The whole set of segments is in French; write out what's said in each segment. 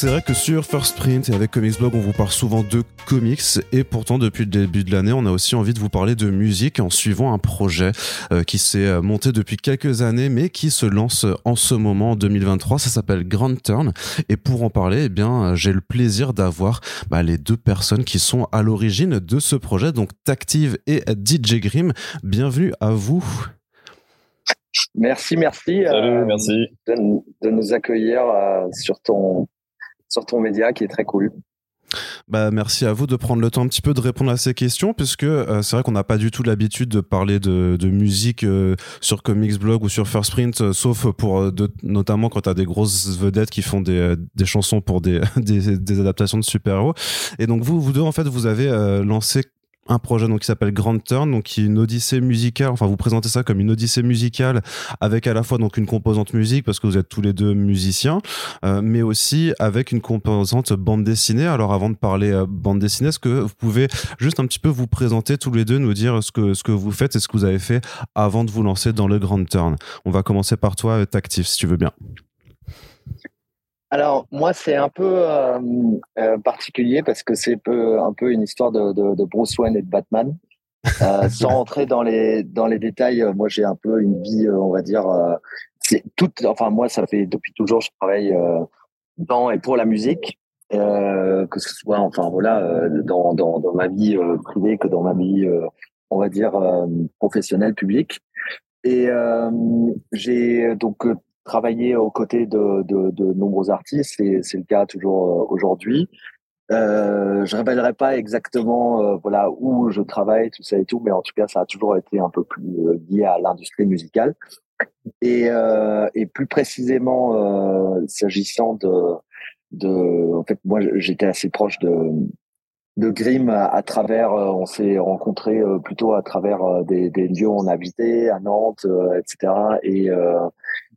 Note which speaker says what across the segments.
Speaker 1: C'est vrai que sur First Print et avec Comics Blog, on vous parle souvent de comics et pourtant depuis le début de l'année, on a aussi envie de vous parler de musique en suivant un projet euh, qui s'est euh, monté depuis quelques années mais qui se lance en ce moment en 2023. Ça s'appelle Grand Turn et pour en parler, eh bien, j'ai le plaisir d'avoir bah, les deux personnes qui sont à l'origine de ce projet, donc Tactive et DJ Grim. Bienvenue à vous.
Speaker 2: Merci, merci.
Speaker 3: Salut, merci.
Speaker 2: De, de, nous accueillir sur ton sur ton média qui est très cool.
Speaker 1: Bah, merci à vous de prendre le temps un petit peu de répondre à ces questions, puisque euh, c'est vrai qu'on n'a pas du tout l'habitude de parler de, musique euh, sur Comics Blog ou sur First Print, euh, sauf pour notamment quand tu as des grosses vedettes qui font des, des chansons pour des, des, des adaptations de super-héros. Et donc vous, vous deux, en fait, vous avez lancé un projet donc qui s'appelle Grand Turn, donc qui est une odyssée musicale. Enfin, vous présentez ça comme une odyssée musicale avec à la fois donc une composante musique parce que vous êtes tous les deux musiciens, euh, mais aussi avec une composante bande dessinée. Alors, avant de parler euh, bande dessinée, est-ce que vous pouvez juste un petit peu vous présenter tous les deux, nous dire ce que ce que vous faites et ce que vous avez fait avant de vous lancer dans le Grand Turn? On va commencer par toi, euh, Tactif, si tu veux bien.
Speaker 2: Alors moi c'est un peu euh, euh, particulier parce que c'est peu, un peu une histoire de, de, de, Bruce Wayne et de Batman. Euh, sans entrer dans les dans les détails, euh, moi j'ai un peu une vie, euh, on va dire, c'est toute. Enfin moi ça fait depuis toujours je travaille dans et pour la musique, que ce soit enfin voilà dans dans, dans ma vie privée que dans ma vie on va dire professionnelle publique. Et j'ai donc travailler aux côtés de, de, nombreux artistes et c'est le cas toujours euh, aujourd'hui. Euh, je révélerai pas exactement euh, voilà où je travaille tout ça et tout, mais en tout cas ça a toujours été un peu plus euh, lié à l'industrie musicale et, et plus précisément s'agissant de de en fait moi j'étais assez proche de de Grimm à, travers on s'est rencontrés plutôt à travers des, des lieux où on habitait à Nantes etc et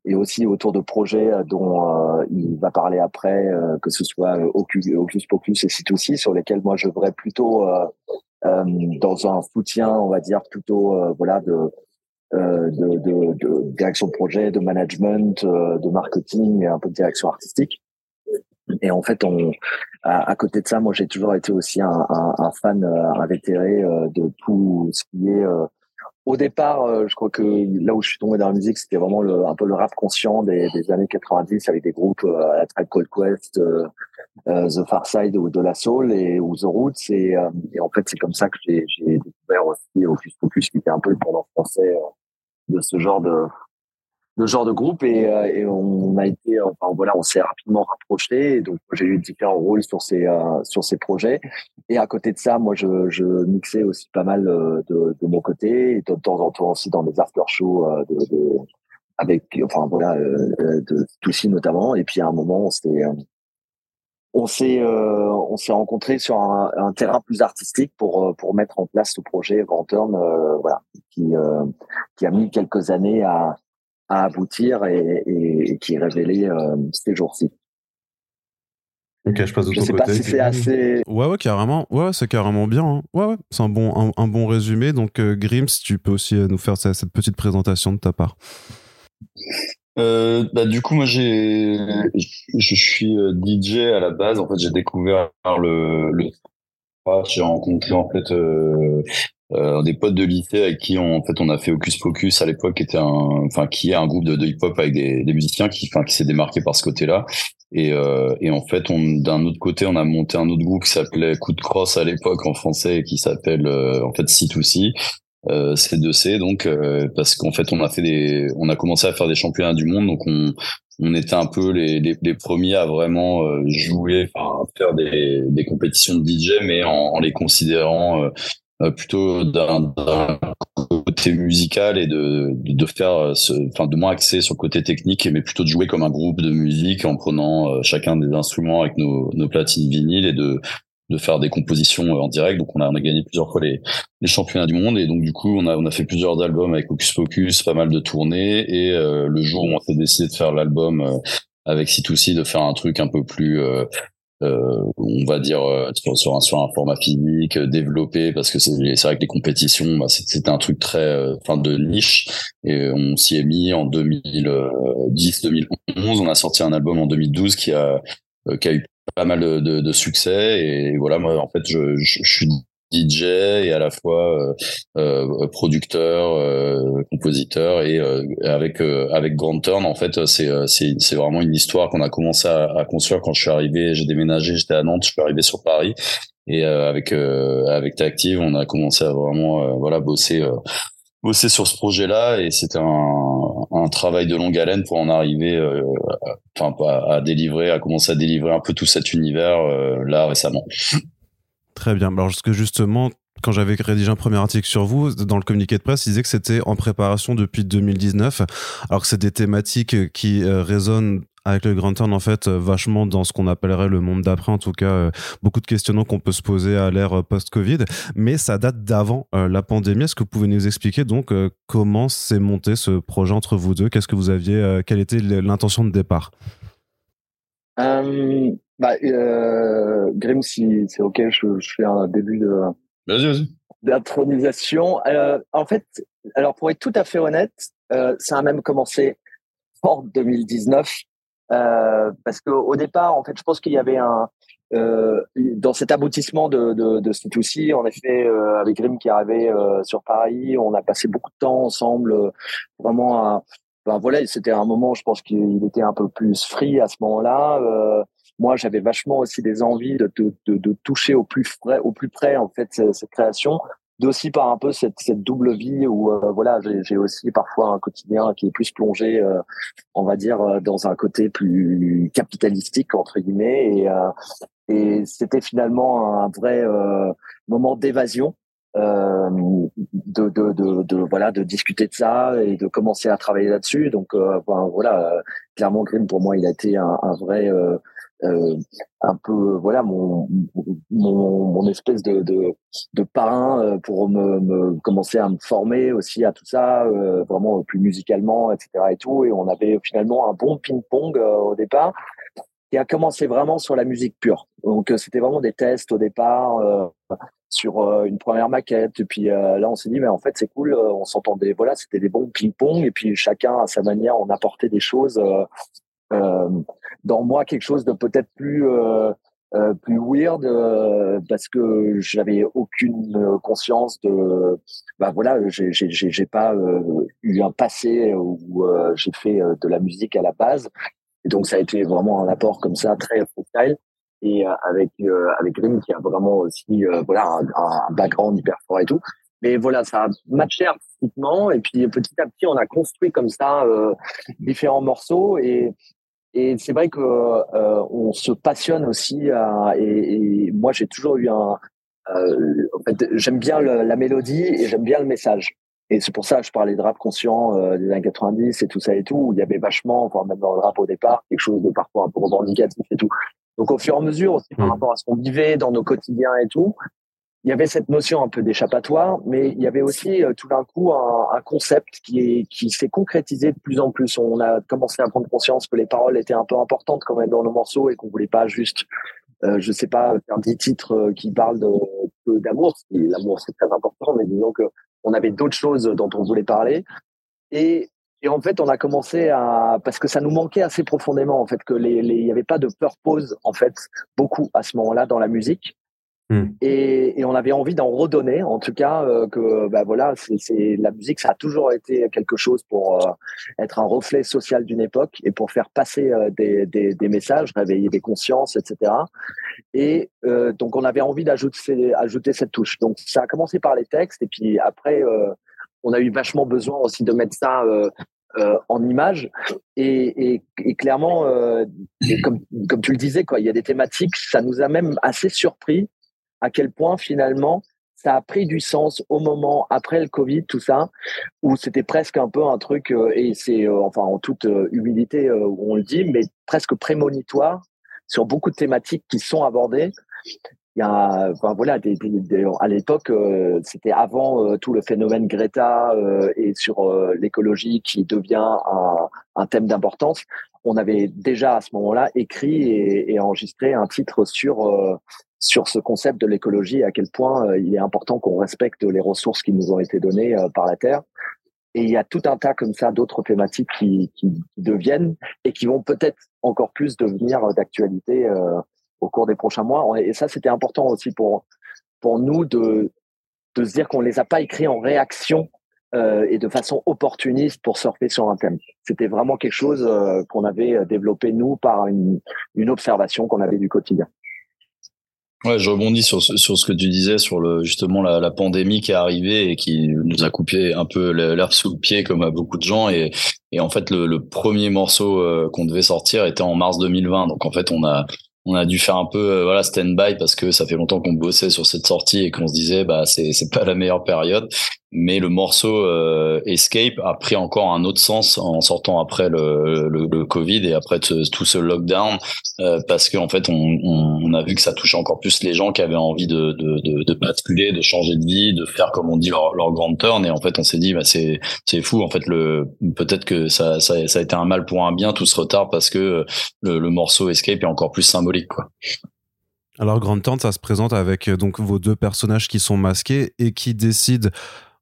Speaker 2: et aussi autour de projets euh, dont euh, il va parler après, euh, que ce soit Ocus, Ocus Pocus et C2C, sur lesquels moi je voudrais plutôt dans un soutien, on va dire plutôt voilà de, de, de, de, direction de projet, de management, de marketing et un peu de direction artistique. Et en fait, on, à, côté de ça, moi j'ai toujours été aussi un, un, un fan invétéré de tout ce qui est au départ, euh, je crois que là où je suis tombé dans la musique, c'était vraiment le, un peu le rap conscient des, années 90 avec des groupes euh, la Tribe Called Quest, euh, The Far Side ou De La Soul et ou The Roots. Et, en fait, c'est comme ça que j'ai découvert aussi Focus Focus, qui était un peu le pendant français de ce genre de, le genre de groupe et, euh, et, on a été enfin voilà on s'est rapidement rapproché donc j'ai eu différents rôles sur ces euh, sur ces projets. Et à côté de ça moi je, je mixais aussi pas mal euh, de, de mon côté et de temps en temps aussi dans des after shows de, de, avec enfin voilà de Toussy notamment. Et puis à un moment on s'est on s'est on s'est rencontré sur un, un, terrain plus artistique pour pour mettre en place ce projet Grand Turn voilà qui qui a mis quelques années à à aboutir et, et, qui est révélé euh, ces jours-ci.
Speaker 1: Ok, je passe de
Speaker 2: je
Speaker 1: ton
Speaker 2: sais
Speaker 1: côté.
Speaker 2: Pas si c'est assez.
Speaker 1: Ouais, ouais, carrément. Ouais, c'est carrément bien. Hein. Ouais, ouais, c'est un bon, un, un, bon résumé. Donc, euh, Grims, tu peux aussi euh, nous faire cette, cette petite présentation de ta part.
Speaker 3: Euh, bah, du coup, moi, j'ai, je suis euh, DJ à la base. En fait, j'ai découvert le, le j'ai rencontré en fait euh, euh, des potes de lycée avec qui on, en fait on a fait Hocus Pocus à l'époque qui était un enfin qui est un groupe de, hip hop avec des, des, musiciens qui enfin qui s'est démarqué par ce côté-là. Et euh, et en fait on d'un autre côté on a monté un autre groupe qui s'appelait Coup de crosse à l'époque en français et qui s'appelle euh, en fait C2C euh, C2C donc euh, parce qu'en fait on a fait des on a commencé à faire des championnats du monde donc on on était un peu les, les, les premiers à vraiment euh, jouer, enfin, faire des, des compétitions de DJ, mais en, en les considérant euh, plutôt d'un côté musical et de, de faire, ce, enfin de moins axé sur le côté technique, mais plutôt de jouer comme un groupe de musique en prenant euh, chacun des instruments avec nos, nos platines vinyles et de de faire des compositions euh, en direct. Donc on a, on a gagné plusieurs fois les, les championnats du monde et donc du coup on a on a fait plusieurs albums avec Hocus Pocus, pas mal de tournées et le jour où on s'est décidé de faire l'album avec C2C, de faire un truc un peu plus euh, on va dire euh, sur, un, sur un format physique euh, développé parce que c'est vrai que les compétitions bah, c'était un truc très enfin de niche. Et on s'y est mis en 2010 2011 on a sorti un album en 2012 qui a qui a eu pas mal de, de, succès. Et voilà moi en fait je, je suis DJ et à la fois euh, euh producteur, euh, compositeur et euh, avec avec Grand Turn en fait c'est c'est c'est vraiment une histoire qu'on a commencé à, à, construire quand je suis arrivé, j'ai déménagé, j'étais à Nantes, je suis arrivé sur Paris et avec avec Tactive on a commencé à vraiment voilà bosser bosser sur ce projet-là et c'était un, un, travail de longue haleine pour en arriver enfin à, à, délivrer à commencer à délivrer un peu tout cet univers là récemment.
Speaker 1: Très bien. Alors, parce que justement, quand j'avais rédigé un premier article sur vous, dans le communiqué de presse, il disait que c'était en préparation depuis 2019, alors que c'est des thématiques qui euh, résonnent avec le Grand Turn, en fait, euh, vachement dans ce qu'on appellerait le monde d'après, en tout cas, euh, beaucoup de questionnements qu'on peut se poser à l'ère post-Covid, mais ça date d'avant la pandémie. Est-ce que vous pouvez nous expliquer donc comment s'est monté ce projet entre vous deux? Qu'est-ce que vous aviez, quelle était l'intention de départ?
Speaker 2: Bah, euh, Grim, si c'est OK, je, je, fais un début de.
Speaker 3: Vas-y, vas-y.
Speaker 2: D'intronisation. Euh, en fait, alors pour être tout à fait honnête, euh, ça a même commencé en 2019. Euh, parce qu'au départ, en fait, je pense qu'il y avait un. Dans cet aboutissement de, de, de ce tout-ci, en effet, avec Grim qui arrivait sur Paris, on a passé beaucoup de temps ensemble, vraiment à, ben voilà, c'était un moment, je pense qu'il était un peu plus free à ce moment-là. Euh, moi, j'avais vachement aussi des envies de, de, de, de, toucher au plus près, au plus près en fait cette, création, d'aussi par un peu cette, cette double vie où euh, voilà, j'ai aussi parfois un quotidien qui est plus plongé, euh, on va dire, euh, dans un côté plus capitalistique entre guillemets, et, et c'était finalement un vrai moment d'évasion. Euh, de, de, de, de, voilà de discuter de ça et de commencer à travailler là-dessus donc euh, voilà clairement Grimm pour moi il a été un, un vrai euh, un peu voilà mon, mon, espèce de, de, parrain euh, pour me, me, commencer à me former aussi à tout ça euh, vraiment plus musicalement etc et tout. Et on avait finalement un bon ping pong au départ qui a commencé vraiment sur la musique pure. Donc c'était vraiment des tests au départ sur une première maquette. Et puis là on s'est dit mais en fait c'est cool on s'entendait voilà c'était des bons ping pong et puis chacun à sa manière on apportait des choses dans moi quelque chose de peut-être plus euh, euh, plus weird parce que j'avais aucune conscience de bah voilà j'ai j'ai pas eu un passé où j'ai fait de la musique à la base. Et donc ça a été vraiment un apport comme ça très freestyle. Et avec avec Rim qui a vraiment aussi voilà un, un, background hyper fort et tout. Mais voilà ça a matché artistiquement. Et puis petit à petit on a construit comme ça différents morceaux. Et et c'est vrai que euh, on se passionne aussi à, et, et, moi j'ai toujours eu un euh, en fait j'aime bien le, la mélodie et j'aime bien le message et c'est pour ça que je parlais de rap conscient euh, des années 90 et tout ça et tout où il y avait vachement enfin même dans le rap au départ quelque chose de parfois un peu revendicatif et tout donc au fur et à mesure aussi par mmh. rapport à ce qu'on vivait dans nos quotidiens et tout il y avait cette notion un peu d'échappatoire, mais il y avait aussi euh, tout d'un coup un, un, concept qui est qui s'est concrétisé de plus en plus. On a commencé à prendre conscience que les paroles étaient un peu importantes quand même dans nos morceaux et qu'on voulait pas juste, euh, je sais pas, faire des titres euh, qui parlent d'amour. L'amour c'est très important, mais disons que on avait d'autres choses dont on voulait parler. Et, et en fait, on a commencé à parce que ça nous manquait assez profondément en fait que les, les il y avait pas de purpose en fait beaucoup à ce moment-là dans la musique. Hmm. Et, et, on avait envie d'en redonner, en tout cas, euh, que bah voilà, c'est la musique, ça a toujours été quelque chose pour euh, être un reflet social d'une époque et pour faire passer euh, des, des, des, messages, réveiller des consciences, etc. Et donc on avait envie d'ajouter ajouter cette touche. Donc ça a commencé par les textes et puis après on a eu vachement besoin aussi de mettre ça euh, en images. Et, et, et clairement, euh, comme, comme tu le disais, quoi, il y a des thématiques, ça nous a même assez surpris à quel point finalement ça a pris du sens au moment après le Covid, tout ça, où c'était presque un peu un truc, euh, et c'est euh, enfin en toute euh, humilité où on le dit, mais presque prémonitoire sur beaucoup de thématiques qui sont abordées. Il y a, enfin voilà, à l'époque, c'était avant tout le phénomène Greta et sur l'écologie qui devient un, thème d'importance. On avait déjà à ce moment-là écrit et enregistré un titre sur sur ce concept de l'écologie à quel point euh, il est important qu'on respecte les ressources qui nous ont été données euh, par la Terre. Et il y a tout un tas comme ça d'autres thématiques qui, qui, deviennent et qui vont peut-être encore plus devenir d'actualité au cours des prochains mois. Et ça, c'était important aussi pour pour nous de de se dire qu'on les a pas écrits en réaction euh, et de façon opportuniste pour surfer sur un thème. C'était vraiment quelque chose euh, qu'on avait développé nous par une, une observation qu'on avait du quotidien.
Speaker 3: Ouais, je rebondis sur, sur ce que tu disais sur le justement la, la pandémie qui est arrivée et qui nous a coupé un peu l'herbe sous le pied comme à beaucoup de gens. Et, et en fait le, le premier morceau euh, qu'on devait sortir était en mars 2020 donc en fait on a on a dû faire un peu euh, voilà stand by parce que ça fait longtemps qu'on bossait sur cette sortie et qu'on se disait bah c'est c'est pas la meilleure période mais le morceau euh, Escape a pris encore un autre sens en sortant après le, le, le Covid et après tout ce lockdown euh, parce qu'en fait on, on, a vu que ça touchait encore plus les gens qui avaient envie de, de, de, de, basculer, de changer de vie, de faire comme on dit leur, leur grande turn et en fait on s'est dit bah c'est c'est fou en fait le peut-être que ça, ça ça a été un mal pour un bien tout ce retard parce que le, le morceau Escape est encore plus symbolique quoi.
Speaker 1: Alors Grande Tente, ça se présente avec donc vos deux personnages qui sont masqués et qui décident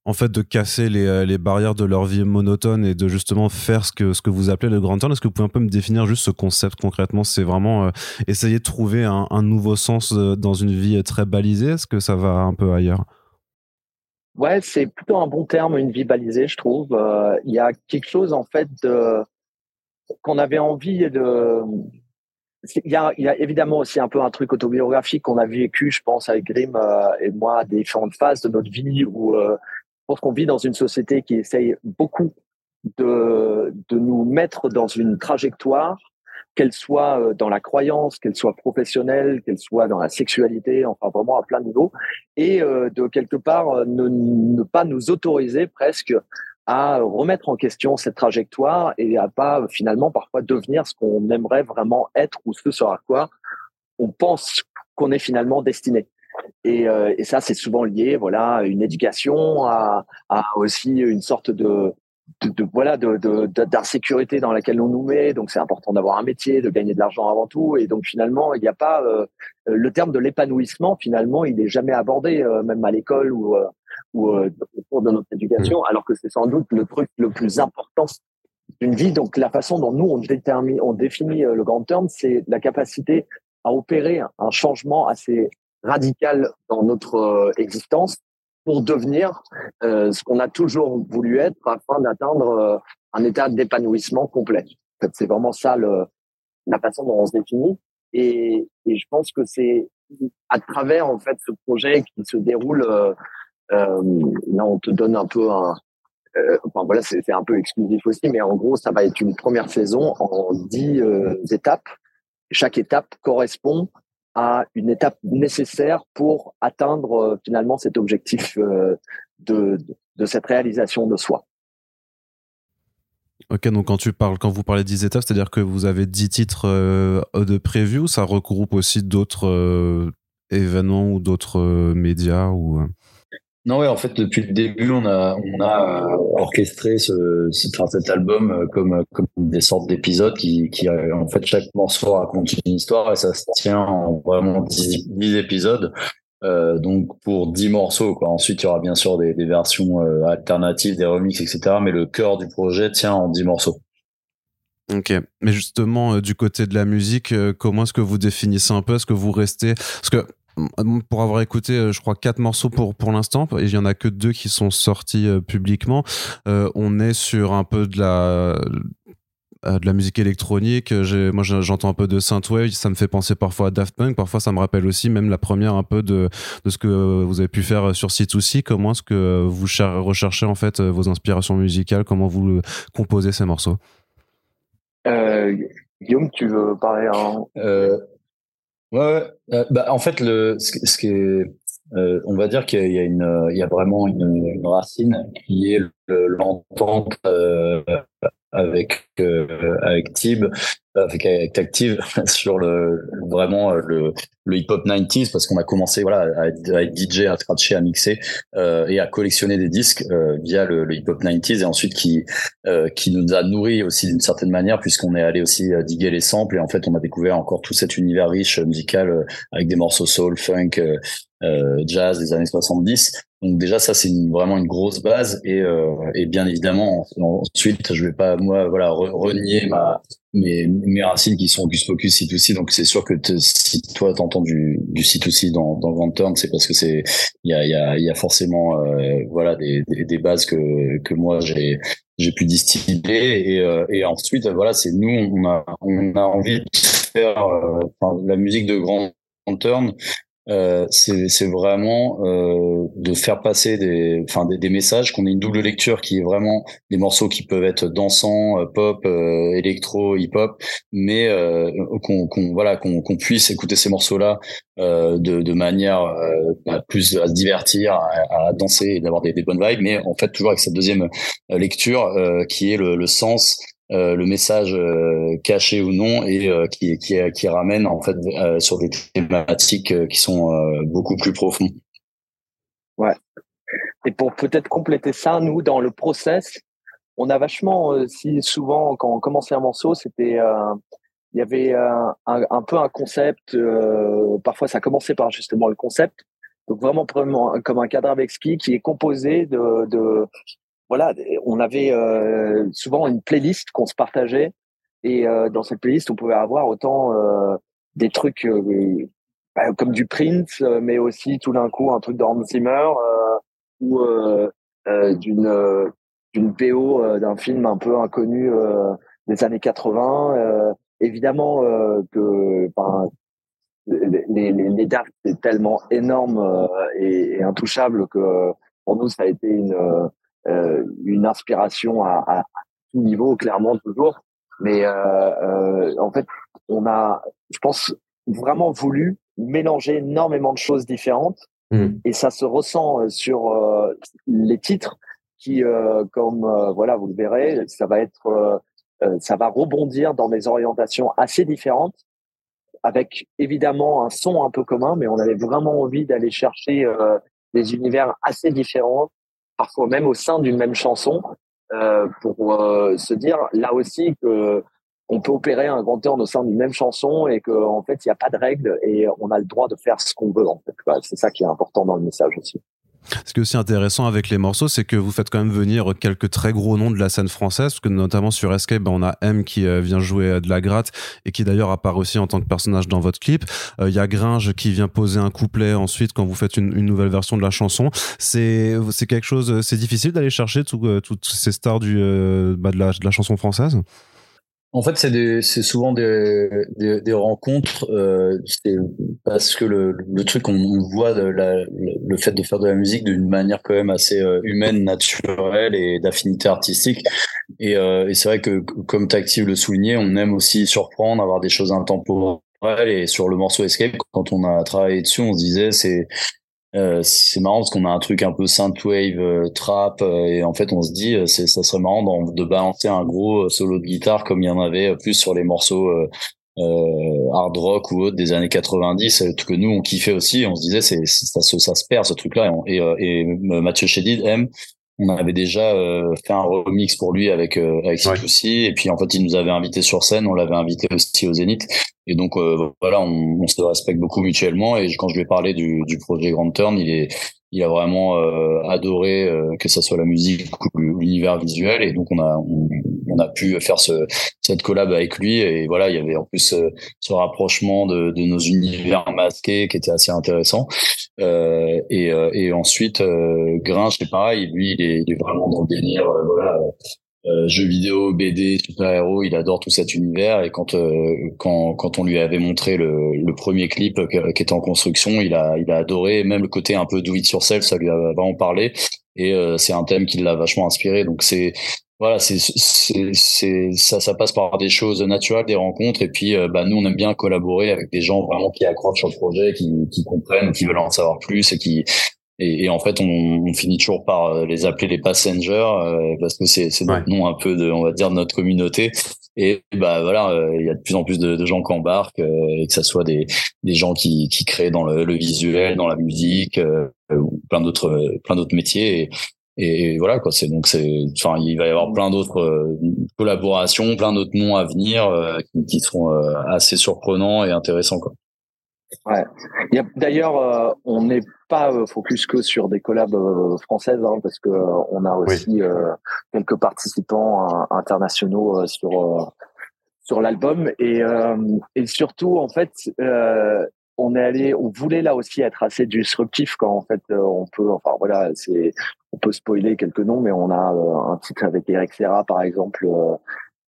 Speaker 1: en fait de casser les, euh, les, barrières de leur vie monotone et de justement faire ce que vous appelez le grand turn. Est-ce que vous pouvez un peu me définir juste ce concept concrètement? C'est vraiment euh, essayer de trouver un, nouveau sens euh, dans une vie très balisée? Est-ce que ça va un peu ailleurs?
Speaker 2: Ouais, c'est plutôt un bon terme, une vie balisée, je trouve. Il y a quelque chose en fait de qu'on avait envie de il y, a, évidemment aussi un peu un truc autobiographique qu'on a vécu, je pense, avec Grim et moi, des différentes phases de notre vie où pense qu'on vit dans une société qui essaye beaucoup de, nous mettre dans une trajectoire, qu'elle soit euh, dans la croyance, qu'elle soit professionnelle, qu'elle soit dans la sexualité, enfin vraiment à plein niveau, et euh, de quelque part euh, ne, ne pas nous autoriser presque à remettre en question cette trajectoire et à pas finalement parfois devenir ce qu'on aimerait vraiment être ou ce sur quoi on pense qu'on est finalement destiné. Et, euh, et ça, c'est souvent lié, voilà, à une éducation, à, à aussi une sorte de, de, de voilà, de, d'insécurité dans laquelle on nous met. Donc, c'est important d'avoir un métier, de gagner de l'argent avant tout. Et donc, finalement, il n'y a pas euh, le terme de l'épanouissement. Finalement, il n'est jamais abordé, euh, même à l'école ou ou au cours de notre éducation, alors que c'est sans doute le truc le plus important d'une vie. Donc, la façon dont nous on détermine, on définit le grand terme, c'est la capacité à opérer un changement assez radical dans notre euh, existence pour devenir euh, ce qu'on a toujours voulu être afin d'atteindre euh, un état d'épanouissement complet. En fait, c'est vraiment ça le, la façon dont on se définit. Et, et je pense que c'est à travers en fait ce projet qui se déroule. Euh, là, on te donne un peu un. enfin voilà, c'est un peu exclusif aussi, mais en gros, ça va être une première saison en dix étapes. Chaque étape correspond à une étape nécessaire pour atteindre euh, finalement cet objectif euh, de, de, cette réalisation de soi.
Speaker 1: Ok, donc quand tu parles, quand vous parlez de 10 étapes, c'est-à-dire que vous avez 10 titres euh, de preview, ça regroupe aussi d'autres événements ou d'autres médias ou
Speaker 3: non, ouais, en fait, depuis le début, on a, on a euh, orchestré ce, cet album euh, comme, comme des sortes d'épisodes qui, qui, euh, en fait, chaque morceau raconte une histoire et ça se tient en vraiment 10, épisodes. Euh, donc pour 10 morceaux, quoi. Ensuite, il y aura bien sûr des, des versions alternatives, des remixes, etc. Mais le cœur du projet tient en 10 morceaux.
Speaker 1: Ok, mais justement du côté de la musique, comment est-ce que vous définissez un peu? Est-ce que vous restez Parce que pour avoir écouté, euh, je crois, quatre morceaux pour, pour l'instant, et il y en a que deux qui sont sortis euh, publiquement. Euh, on est sur un peu de la de la musique électronique. Moi, j'entends un peu de synthwave. Ça me fait penser parfois à Daft Punk. Parfois, ça me rappelle aussi même la première un peu de, de ce que vous avez pu faire sur C2C. Comment est-ce que vous recherchez en fait vos inspirations musicales? Comment vous composez ces morceaux?
Speaker 2: Guillaume, tu veux parler en...
Speaker 3: Ouais, euh, bah, en fait, le, ce, ce qui est, euh, on va dire qu'il y a une, il y a vraiment une, racine qui est l'entente euh, avec euh, avec Tib, avec, avec Active sur le vraiment le, le hip hop 90s parce qu'on a commencé voilà à, être DJ, à scratcher, à mixer euh, et à collectionner des disques euh, via le, le, hip hop 90s et ensuite qui euh, qui nous a nourri aussi d'une certaine manière puisqu'on est allé aussi diguer les samples et en fait on a découvert encore tout cet univers riche musical avec des morceaux soul, funk, jazz des années 70 Donc déjà ça c'est vraiment une grosse base et, euh, et bien évidemment ensuite je vais pas moi voilà renier ma mes, mes racines qui sont Hocus Pocus C2C donc c'est sûr que si toi t'entends du, du C2C dans dans Grand Turn c'est parce que c'est il y a il y a, y a forcément euh, voilà des, des, des bases que que moi j'ai j'ai pu distiller. Et euh, et ensuite voilà c'est nous on a on a envie de faire euh, la musique de Grand Turn euh, c'est vraiment euh, de faire passer des, enfin des, des messages, qu'on ait une double lecture qui est vraiment des morceaux qui peuvent être dansants, euh, pop, euh, électro, hip-hop, mais euh, qu'on voilà qu'on puisse écouter ces morceaux-là de, de manière bah, plus à se divertir, à, à danser et d'avoir des, des, bonnes vibes, mais en fait toujours avec cette deuxième lecture qui est le, le sens euh, le message euh, caché ou non et euh, qui, qui, ramène en fait sur des thématiques qui sont beaucoup plus profondes.
Speaker 2: Ouais. Et pour peut-être compléter ça, nous dans le process, on a vachement si souvent quand on commençait un morceau, c'était il y avait un, un, peu un concept. parfois, ça commençait par justement le concept. Donc vraiment comme un cadre avec ski qui est composé de voilà, on avait euh, souvent une playlist qu'on se partageait et euh, dans cette playlist, on pouvait avoir autant euh, des trucs bah, comme du Prince, mais aussi tout d'un coup un truc de Hans Zimmer ou d'une d'une PO d'un film un peu inconnu des années 80. évidemment que les, les, les dates c'est tellement énorme et, et, intouchable que pour nous ça a été une euh, une inspiration à, à, tout niveau, clairement toujours. Mais euh, euh, en fait, on a, je pense, vraiment voulu mélanger énormément de choses différentes. Mmh. Et ça se ressent sur les titres qui, comme voilà, vous le verrez, ça va être, ça va rebondir dans des orientations assez différentes, avec évidemment un son un peu commun, mais on avait vraiment envie d'aller chercher des univers assez différents parfois même au sein d'une même chanson, euh, pour euh, se dire là aussi que on peut opérer un grand turn au sein d'une même chanson et qu'en en fait il n'y a pas de règles et on a le droit de faire ce qu'on veut en fait. C'est ça qui est important dans le message aussi.
Speaker 1: Ce qui est aussi intéressant avec les morceaux, c'est que vous faites quand même venir quelques très gros noms de la scène française, parce que notamment sur Escape, ben, on a M qui euh, vient jouer euh, de la gratte et qui d'ailleurs apparaît aussi en tant que personnage dans votre clip. Euh, il y a Gringe qui vient poser un couplet ensuite quand vous faites une, nouvelle version de la chanson. C'est quelque chose, c'est difficile d'aller chercher toutes ces stars bah, de la chanson française?
Speaker 3: En fait, c'est souvent des, des, des rencontres. Euh, c'est parce que le, le truc, on, voit de la, le fait de faire de la musique d'une manière quand même assez euh, humaine, naturelle et d'affinité artistique. Et, euh, et c'est vrai que, comme Tactive le soulignait, on aime aussi surprendre, avoir des choses intemporelles. Et sur le morceau Escape, quand on a travaillé dessus, on se disait c'est euh, c'est marrant parce qu'on a un truc un peu synthwave euh, trap euh, et en fait on se dit c'est ça serait marrant de balancer un gros solo de guitare comme il y en avait plus sur les morceaux hard rock ou autres des années 90 que nous on kiffait aussi. On se disait c'est ça, ça, se perd ce truc là et, et, Mathieu Chédid aime on avait déjà fait un remix pour lui avec euh, avec c et puis en fait il nous avait invité sur scène on l'avait invité aussi au Zénith et donc euh, voilà, on, on, se respecte beaucoup mutuellement. Et quand je lui ai parlé du, du projet Grand Turn, il est, il a vraiment euh, adoré euh, que ça soit la musique ou l'univers visuel. Et donc on a, on, a pu faire ce, cette collab avec lui. Et voilà, il y avait en plus ce rapprochement de, de, nos univers masqués qui était assez intéressant. Et, et ensuite, Grinch, c'est pareil. Lui, il est, il est vraiment dans le délire. voilà euh, jeux vidéo, BD, super-héros, il adore tout cet univers. Et quand euh, quand quand on lui avait montré le, le premier clip qui était en construction, il a il a adoré. Même le côté un peu do it yourself, ça lui a vraiment parlé. Et euh, c'est un thème qui l'a vachement inspiré. Donc c'est voilà, c'est c'est ça ça passe par des choses naturelles, des rencontres. Et puis bah nous on aime bien collaborer avec des gens vraiment qui accrochent sur le projet, qui qui comprennent, qui veulent en savoir plus et qui et, et, en fait, on, on, finit toujours par euh, les appeler les passengers euh, parce que c'est c'est notre nom un peu de, on va dire, de notre communauté. Et bah voilà, euh, il y a de plus en plus de, de gens qui embarquent et que ça soit des, des gens qui, qui créent dans le, le visuel, dans la musique, ou plein d'autres plein d'autres métiers. Et, et, voilà quoi. C'est donc c'est, enfin, il va y avoir plein d'autres collaborations, plein d'autres noms à venir qui, qui seront assez surprenants et intéressants quoi.
Speaker 2: Ouais. D'ailleurs, on n'est pas focus que sur des collabs françaises, hein, parce que on a aussi quelques participants internationaux sur sur l'album et, et surtout en fait on est allé, on voulait là aussi être assez disruptif quand en fait on peut, enfin voilà, c'est, on peut spoiler quelques noms, mais on a un titre avec Eric Serra par exemple,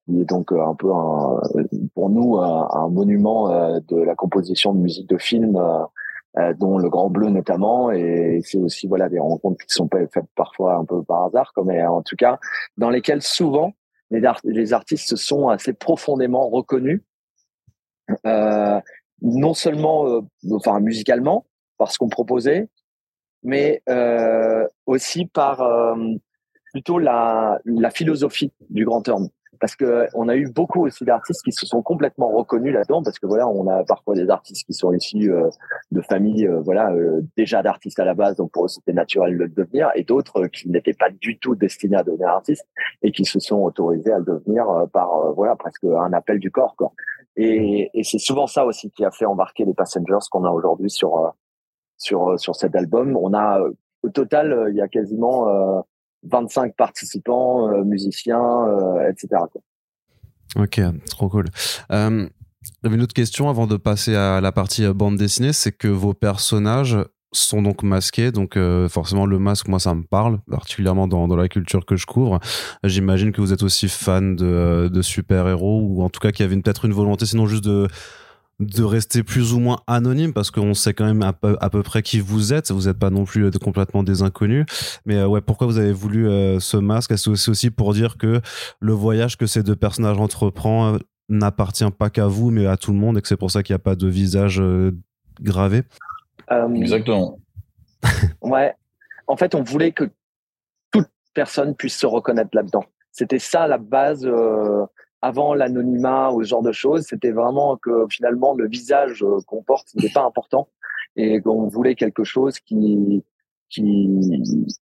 Speaker 2: qui est donc un peu pour nous un, monument de la composition de musique de film. dont le Grand Bleu notamment, et c'est aussi voilà des rencontres qui sont faites parfois un peu par hasard, mais en tout cas dans lesquelles souvent les, artistes sont assez profondément reconnus euh, non seulement euh, enfin musicalement par ce qu'on proposait, mais euh, aussi par euh, plutôt la, la philosophie du grand terme parce que on a eu beaucoup aussi d'artistes qui se sont complètement reconnus là-dedans parce que voilà on a parfois des artistes qui sont issus euh, de familles euh, voilà euh, déjà d'artistes à la base donc pour eux c'était naturel de devenir et d'autres qui n'étaient pas du tout destinés à devenir artistes et qui se sont autorisés à le devenir par voilà presque un appel du corps quoi. Et, et c'est souvent ça aussi qui a fait embarquer les Passengers qu'on a aujourd'hui sur sur sur cet album. On a au total il y a quasiment 25 participants, euh, musiciens, euh, etc.
Speaker 1: Ok, trop cool. Euh, une autre question avant de passer à la partie euh, bande dessinée, c'est que vos personnages sont donc masqués, donc forcément le masque, moi ça me parle, particulièrement dans, dans la culture que je couvre. J'imagine que vous êtes aussi fan de, de super-héros, ou en tout cas qu'il y avait peut-être une volonté, sinon juste de de rester plus ou moins anonyme parce qu'on sait quand même à peu, à peu, près qui vous êtes. Vous n'êtes pas non plus euh, complètement des inconnus. Mais euh, ouais, pourquoi vous avez voulu euh, ce masque? C'est aussi pour dire que le voyage que ces deux personnages entreprend n'appartient pas qu'à vous, mais à tout le monde et que c'est pour ça qu'il n'y a pas de visage gravé?
Speaker 3: Exactement.
Speaker 2: ouais. En fait, on voulait que toute personne puisse se reconnaître là-dedans. C'était ça la base avant l'anonymat ou ce genre de choses, c'était vraiment que finalement le visage euh, qu'on porte n'était pas important et qu'on voulait quelque chose qui qui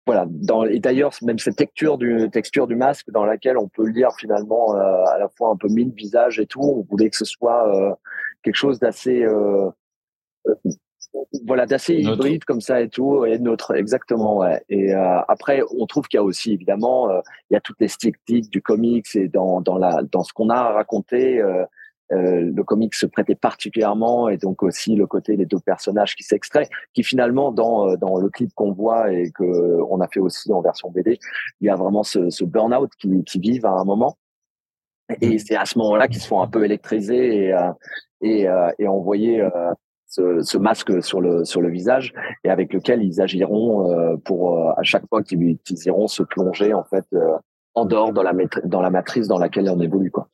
Speaker 2: voilà dans et d'ailleurs même cette texture du texture du masque dans laquelle on peut lire finalement euh, à la fois un peu mille visages et tout on voulait que ce soit euh, quelque chose d'assez voilà d'assez hybride comme ça et tout et neutre exactement ouais et euh, après on trouve qu'il y a aussi évidemment euh, il y a toutes les statistiques du comics et dans dans la dans ce qu'on a raconté euh, le comics se prêtait particulièrement et donc aussi le côté des deux personnages qui s'extraient qui finalement dans dans le clip qu'on voit et que on a fait aussi en version BD il y a vraiment ce, ce burn-out qui qui vivent à un moment et mmh. c'est à ce moment-là qu'ils se font un peu électriser et et, et envoyer ce, masque sur le visage et avec lequel ils agiront euh, pour euh, à chaque fois qu'ils iront se plonger en fait euh, en dehors dans la dans la matrice dans laquelle on évolue quoi.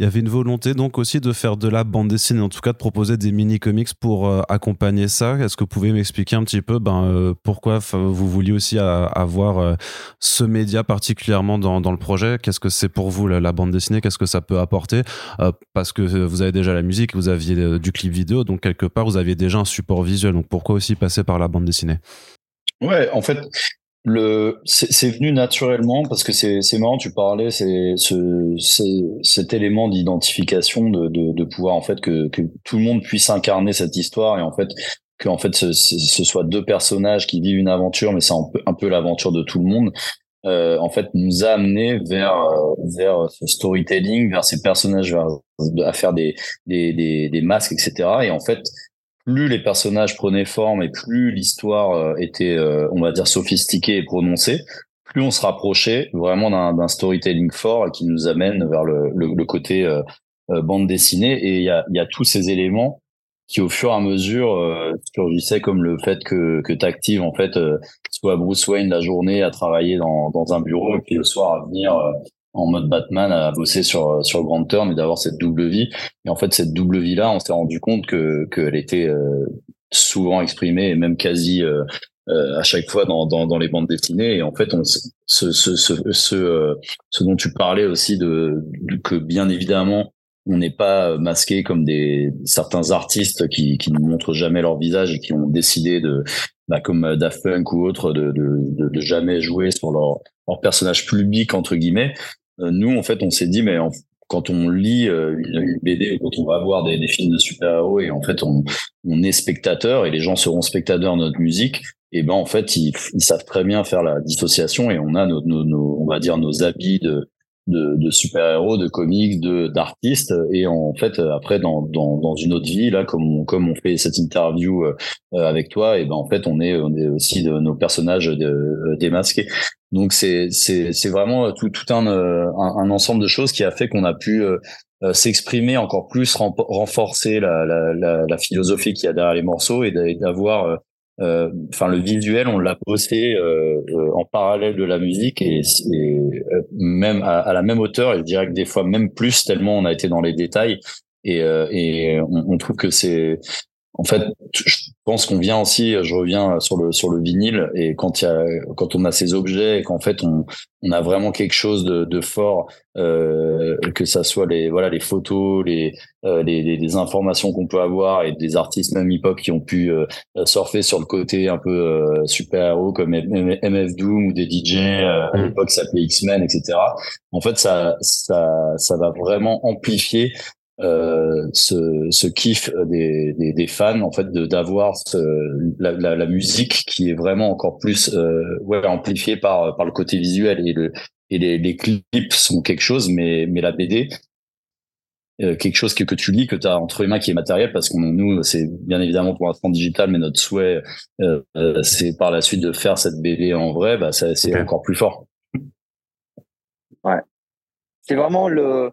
Speaker 1: Il y avait une volonté donc aussi de faire de la bande dessinée, en tout cas de proposer des mini-comics pour euh, accompagner ça. Est-ce que vous pouvez m'expliquer un petit peu ben, euh, pourquoi vous vouliez aussi avoir euh, ce média particulièrement dans, dans le projet? Qu'est-ce que c'est pour vous la, bande dessinée? Qu'est-ce que ça peut apporter? Parce que vous avez déjà la musique, vous aviez du clip vidéo, donc quelque part vous aviez déjà un support visuel. Donc pourquoi aussi passer par la bande dessinée?
Speaker 3: Ouais, en fait, le c'est venu naturellement parce que c'est c'est marrant tu parlais c'est ce cet élément d'identification de, de, de pouvoir en fait que que tout le monde puisse incarner cette histoire et en fait que en fait ce, ce soit deux personnages qui vivent une aventure mais c'est un peu un peu l'aventure de tout le monde euh, en fait nous a amené vers euh, vers ce storytelling vers ces personnages vers, à faire des, des des des masques etc et en fait plus les personnages prenaient forme et plus l'histoire euh, était, euh, on va dire, sophistiquée et prononcée, plus on se rapprochait vraiment d'un storytelling fort qui nous amène vers le, côté euh, bande dessinée. Et il y a, tous ces éléments qui, au fur et à mesure, euh, surgissaient comme le fait que, que tu en fait, soit Bruce Wayne la journée à travailler dans, dans un bureau et puis le soir à venir en mode Batman à bosser sur sur Grand Turn et d'avoir cette double vie. Et en fait, cette double vie là, on s'est rendu compte que qu'elle était euh, souvent exprimée et même quasi euh, euh, à chaque fois dans, dans, dans les bandes dessinées. Et en fait, on ce ce ce ce, ce dont tu parlais aussi de, que bien évidemment on n'est pas masqué comme des certains artistes qui qui ne montrent jamais leur visage et qui ont décidé de bah, comme Daft Punk ou autres de, de, de, jamais jouer sur leur, leur personnage public entre guillemets euh, nous, en fait, on s'est dit, mais quand on lit une, BD quand on va voir des, films de super-héros et en fait on, est spectateur et les gens seront spectateurs de notre musique, et ben en fait ils, savent très bien faire la dissociation et on a nos, nos, nos on va dire nos habits de de, de super-héros, de comics, de d'artistes et en fait après dans, dans, dans une autre vie là comme on, comme on fait cette interview euh, avec toi et ben en fait on est on est aussi de nos personnages de, démasqués. Donc c'est c'est c'est vraiment tout tout un, un, ensemble de choses qui a fait qu'on a pu euh, euh, s'exprimer encore plus, renforcer la, la, la, philosophie qu'il y a derrière les morceaux et d'avoir euh, enfin le visuel on l'a posté euh, euh, en parallèle de la musique et, même à, la même hauteur et je dirais que des fois même plus tellement on a été dans les détails et, et on, trouve que c'est en fait, je pense qu'on vient aussi, je reviens sur le sur le vinyle et quand il y a quand on a ces objets et qu'en fait on on a vraiment quelque chose de, de fort, euh, que ça soit les voilà les photos, les euh, les, les, informations qu'on peut avoir et des artistes même hip hop qui ont pu euh, surfer sur le côté un peu euh, super héros comme MF Doom ou des DJ à mm. l'époque s'appelait X-Men etc. En fait ça ça ça va vraiment amplifier euh, ce, ce kiff des, des, des, fans en fait de d'avoir la, la, la, musique qui est vraiment encore plus euh, ouais, amplifiée par par le côté visuel et le et les, les clips sont quelque chose mais mais la BD euh, quelque chose que, que tu lis que tu as entre les mains qui est matériel parce qu'on nous c'est bien évidemment pour l'instant digital mais notre souhait euh, euh, c'est par la suite de faire cette BD en vrai bah c'est encore plus fort.
Speaker 2: Ouais. C'est vraiment le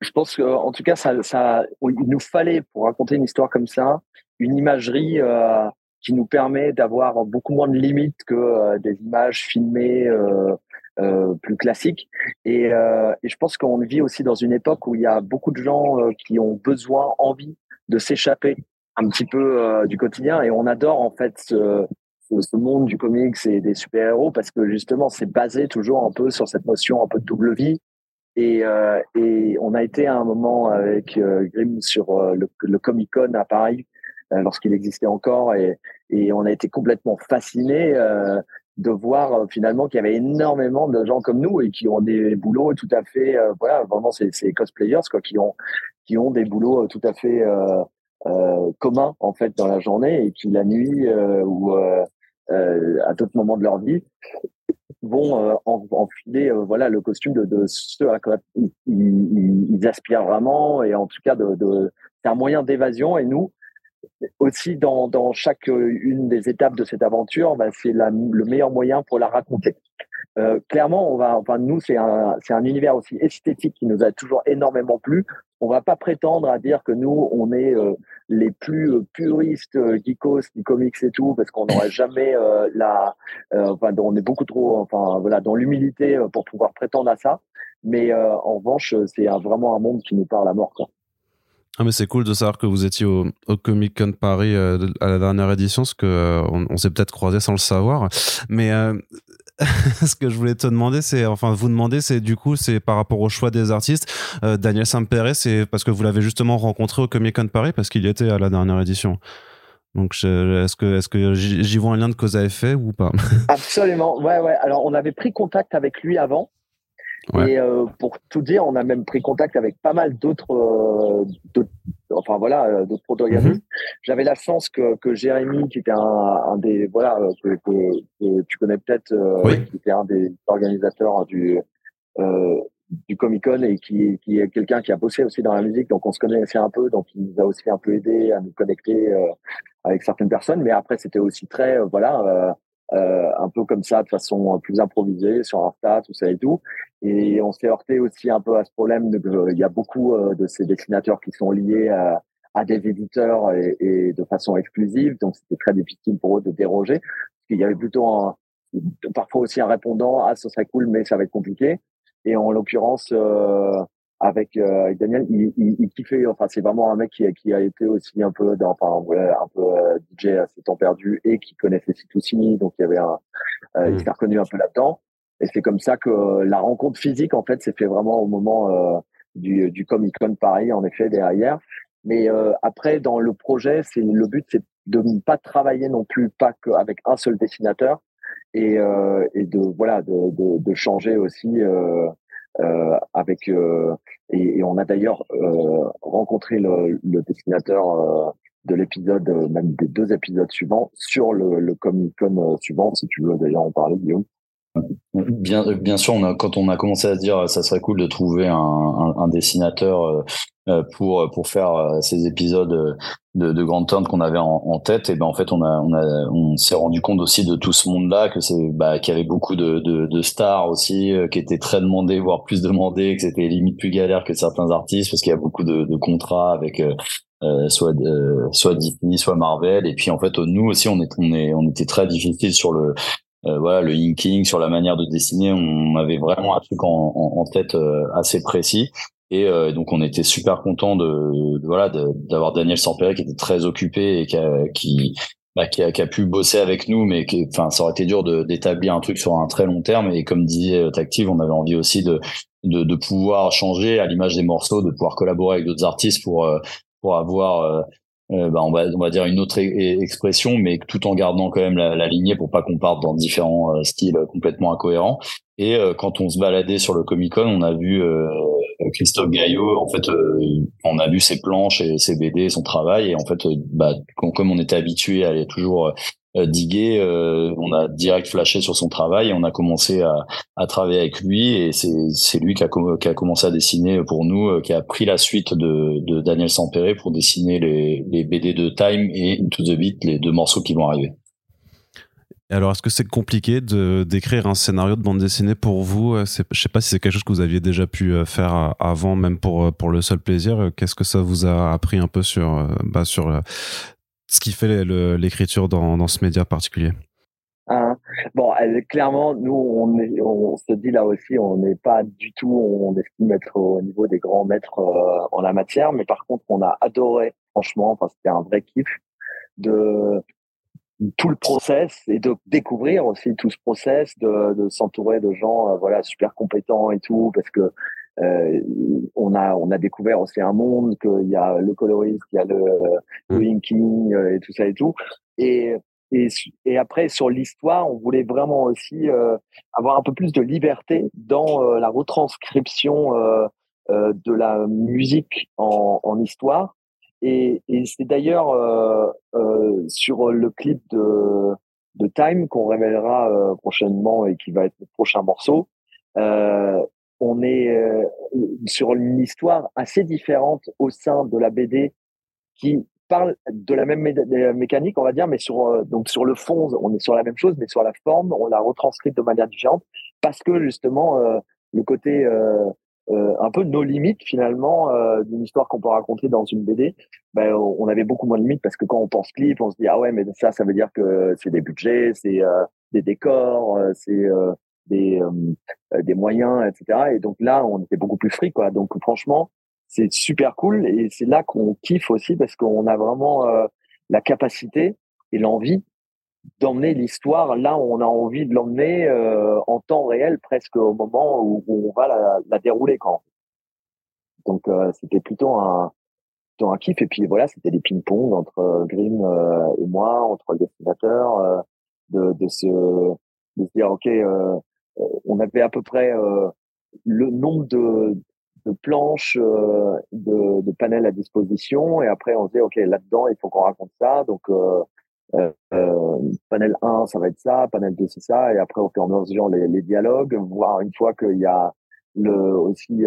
Speaker 2: je pense qu'en tout cas, ça, ça, il nous fallait, pour raconter une histoire comme ça, une imagerie euh, qui nous permet d'avoir beaucoup moins de limites que euh, des images filmées euh, euh plus classiques. Et, et je pense qu'on vit aussi dans une époque où il y a beaucoup de gens qui ont besoin, envie de s'échapper un petit peu du quotidien. Et on adore en fait ce, ce monde du comics et des super-héros parce que justement, c'est basé toujours un peu sur cette notion un peu de double vie et, euh, et, on a été à un moment avec euh, Grimm sur euh, le, Comic Con à Paris euh, lorsqu'il existait encore. Et, et, on a été complètement fascinés de voir finalement qu'il y avait énormément de gens comme nous et qui ont des boulots tout à fait voilà vraiment c'est cosplayers quoi qui ont qui ont des boulots tout à fait communs en fait dans la journée et qui la nuit ou à d'autres moments de leur vie vont euh, enfiler euh, voilà le costume de, de ceux à quoi ils, ils, aspirent vraiment. Et en tout cas de, de c'est un moyen d'évasion. Et nous aussi dans, dans chaque une des étapes de cette aventure bah, c'est le meilleur moyen pour la raconter euh, clairement on va enfin nous c'est un un univers aussi esthétique qui nous a toujours énormément plu on va pas prétendre à dire que nous on est euh, les plus euh, puristes geekos du comics et tout parce qu'on n'aurait jamais la enfin on est beaucoup trop enfin voilà dans l'humilité pour pouvoir prétendre à ça mais en revanche c'est vraiment un monde qui nous parle à mort quoi.
Speaker 1: Ah mais c'est cool de savoir que vous étiez au, Comic Con Paris à la dernière édition, parce que on, s'est peut-être croisé sans le savoir. Mais ce que je voulais te demander, c'est, enfin, vous demander, c'est du coup, c'est par rapport au choix des artistes. Euh, Daniel Sampere, c'est parce que vous l'avez justement rencontré au Comic Con Paris, parce qu'il y était à la dernière édition. Donc, est-ce que, est-ce que j'y vois un lien de cause à effet ou pas?
Speaker 2: Absolument. Ouais, ouais. Alors, on avait pris contact avec lui avant. Et euh, pour tout dire, on a même pris contact avec pas mal d'autres, euh, enfin voilà, euh, d'autres protagonistes. Mhm. J'avais la chance que, que Jérémy, qui était un, un des, voilà, que, que, tu connais peut-être, qui était un des organisateurs du du Comic Con et qui, qui est quelqu'un qui a bossé aussi dans la musique, donc on se connaissait un peu, donc il nous a aussi un peu aidé à nous connecter avec certaines personnes. Mais après, c'était aussi très, voilà euh, un peu comme ça, de façon plus improvisée, sur tas, tout ça et tout. Et on s'est heurté aussi un peu à ce problème. Il y a beaucoup euh, de ces dessinateurs qui sont liés à, à des éditeurs et, et, de façon exclusive, donc c'était très difficile pour eux de déroger. Parce qu'il y avait plutôt un, parfois aussi un répondant, ah, ce serait cool, mais ça va être compliqué. Et en l'occurrence, euh, avec, euh, avec Daniel, il, il, il, kiffait. Enfin, c'est vraiment un mec qui, qui a été aussi un peu, dans, enfin, un peu euh, DJ à ses temps perdus et qui connaissait C2C, donc il y avait un, euh, il mm. s'est reconnu un peu là-dedans. Et c'est comme ça que la rencontre physique, en fait, s'est fait vraiment au moment du, du Comic Con Paris, en effet, derrière. Mais après, dans le projet, c'est le but, c'est de ne pas travailler non plus pas qu'avec un seul dessinateur et, et de voilà, de, de, de changer aussi. Euh, avec et, on a d'ailleurs rencontré le, le dessinateur de l'épisode, même des deux épisodes suivants, sur le, le Comic Con suivant, si tu veux d'ailleurs en parler, Guillaume.
Speaker 3: Bien, bien sûr, on a, quand on a commencé à se dire ça serait cool de trouver un, un, un dessinateur euh, euh, pour pour faire euh, ces épisodes de, de Grand Turn qu'on avait en, tête, et ben en fait on a on a on s'est rendu compte aussi de tout ce monde-là que c'est bah qu'il y avait beaucoup de, de, de stars aussi qui étaient très demandés, voire plus demandés, que c'était limite plus galère que certains artistes parce qu'il y a beaucoup de, de contrats avec euh, soit soit Disney, soit Marvel. Et puis en fait, nous aussi, on est on est on était très difficile sur le euh, voilà le inking sur la manière de dessiner on avait vraiment un truc en, en, tête euh, assez précis. Et euh, donc on était super content de, voilà d'avoir Daniel Sampere qui était très occupé et qui a, qui, bah, qui, a, qui a pu bosser avec nous mais qui enfin ça aurait été dur d'établir un truc sur un très long terme. Et comme disait Tactive on avait envie aussi de de, de pouvoir changer à l'image des morceaux de pouvoir collaborer avec d'autres artistes pour pour avoir euh, bah, on va on va dire une autre e-, expression, mais tout en gardant quand même la, la lignée pour pas qu'on parte dans différents euh, styles complètement incohérents. Et euh, quand on se baladait sur le Comic Con, on a vu Christophe Gaillot. En fait, on a vu ses planches et ses BD, son travail. Et en fait, bah, comme on était habitué à aller toujours euh, diguer, euh, on a direct flashé sur son travail et on a commencé à, à travailler avec lui et c'est lui qui a, qui a, commencé à dessiner pour nous, euh, qui a pris la suite de, de Daniel Sampere pour dessiner les, les BD de Time et To The Beat, les deux morceaux qui vont arriver.
Speaker 1: Alors, est-ce que c'est compliqué de d'écrire un scénario de bande dessinée pour vous? Je sais pas si c'est quelque chose que vous aviez déjà pu faire avant, même pour pour le seul plaisir. Qu'est-ce que ça vous a appris un peu sur bah, sur ce qui fait l'écriture dans, ce média particulier?
Speaker 2: Hein? Bon, clairement, nous, on, se dit là aussi, on n'est pas du tout, on estime être au niveau des grands maîtres euh, en la matière, mais par contre, on a adoré, franchement, enfin, c'était un vrai kiff de tout le process et de découvrir aussi tout ce process, de, de s'entourer de gens, euh, voilà, super compétents et tout, parce que euh, on a on a découvert aussi un monde qu'il y a le coloriste, il y a le, le mm. inking euh, et tout ça et tout. Et et, et après sur l'histoire, on voulait vraiment aussi euh, avoir un peu plus de liberté dans la retranscription de la musique en, en histoire. Et, et c'est d'ailleurs sur le clip de de Time qu'on révélera prochainement et qui va être le prochain morceau. Euh, on est euh, sur une histoire assez différente au sein de la BD qui parle de la même mécanique, on va dire, mais sur euh, donc sur le fond, on est sur la même chose, mais sur la forme, on la retranscrit de manière différente parce que justement euh, le côté un peu nos limites finalement d'une histoire qu'on peut raconter dans une BD, ben, on avait beaucoup moins de limites parce que quand on pense clip, on se dit ah ouais mais ça ça veut dire que c'est des budgets, c'est des décors, c'est des, euh, des moyens, etc. Et donc là, on était beaucoup plus free, quoi. Donc franchement, c'est super cool et c'est là qu'on kiffe aussi parce qu'on a vraiment euh, la capacité et l'envie d'emmener l'histoire là où on a envie de l'emmener euh, en temps réel, presque au moment où, on va la, dérouler, quand. Donc c'était plutôt un un kiff et puis voilà, c'était des ping-pong entre Grimm et moi, entre le dessinateur, de, de se dire ok on avait à peu près euh, le nombre de, planches, euh, de, panels à disposition. Et après, on se dit, OK, là-dedans, il faut qu'on raconte ça. Donc, euh, panel 1, ça va être ça. Panel 2, c'est ça. Et après, on fait en mesure les, les dialogues, voir une fois qu'il y a le, aussi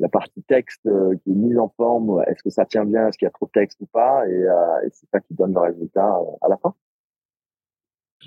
Speaker 2: la partie texte qui est mise en forme. Est-ce que ça tient bien Est-ce qu'il y a trop de texte ou pas Et, c'est ça qui donne le résultat à la fin.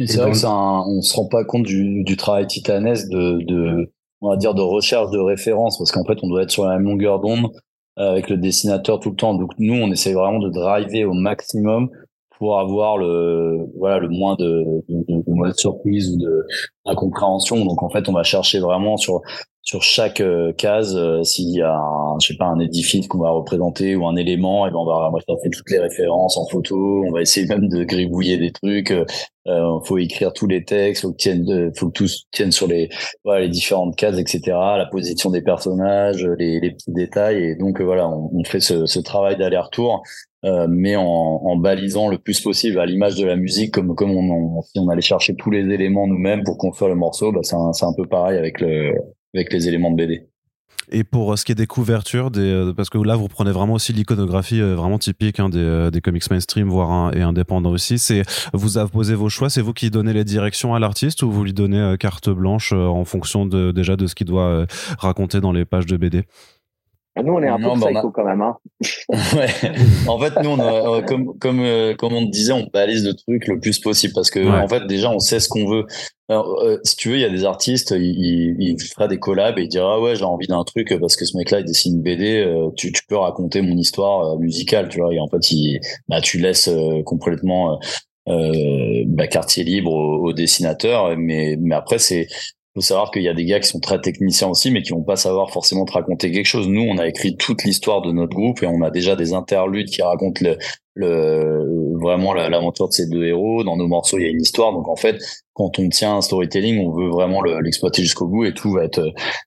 Speaker 3: C'est vrai que on se rend pas compte du, du travail titanesque de, de, on va dire, de recherche de référence, parce qu'en fait, on doit être sur la même longueur d'onde euh, avec le dessinateur tout le temps. Donc nous, on essaie vraiment de driver au maximum pour avoir le voilà le moins de, de, de, surprise ou de incompréhension. Donc en fait, on va chercher vraiment sur sur chaque euh, case euh, s'il y a un, je sais pas un édifice qu'on va représenter ou un élément et ben on va, on faire toutes les références en photo. On va essayer même de gribouiller des trucs euh, euh faut écrire tous les textes faut que tienne faut que tous tiennent sur les voilà les différentes cases etc la position des personnages les, les petits détails et donc voilà on, on fait ce, ce travail d'aller-retour euh, mais en, en, balisant le plus possible à l'image de la musique, comme comme on, si on allait chercher tous les éléments nous-mêmes pour construire le morceau, bah c'est un, un peu pareil avec le avec les éléments de BD.
Speaker 1: Et pour ce qui est des couvertures, des, parce que là vous prenez vraiment aussi l'iconographie vraiment typique hein, des, des, comics mainstream, voire et indépendants aussi. C'est vous posé vos choix, c'est vous qui donnez les directions à l'artiste ou vous lui donnez carte blanche en fonction de, déjà de ce qu'il doit raconter dans les pages de BD
Speaker 2: nous, on est un peu bah, psycho quand même. Hein.
Speaker 3: ouais. En fait, nous, on a, euh, comme comme euh, comme on te disait, on balise le truc le plus possible parce que en fait, déjà, on sait ce qu'on veut. Alors, euh, si tu veux, il y a des artistes, il, il, fera des collabs et il dira ah ouais, j'ai envie d'un truc parce que ce mec-là, il dessine une BD. tu, tu peux raconter mon histoire musicale, tu vois. Et en fait, il, bah, tu laisses complètement euh, bah, quartier libre au, au, dessinateur mais mais après c'est faut savoir qu'il y a des gars qui sont très techniciens aussi, mais qui vont pas savoir forcément te raconter quelque chose. Nous, on a écrit toute l'histoire de notre groupe et on a déjà des interludes qui racontent le, le vraiment l'aventure de ces deux héros. Dans nos morceaux, il y a une histoire. Donc en fait, quand on tient un storytelling, on veut vraiment l'exploiter jusqu'au bout et tout va être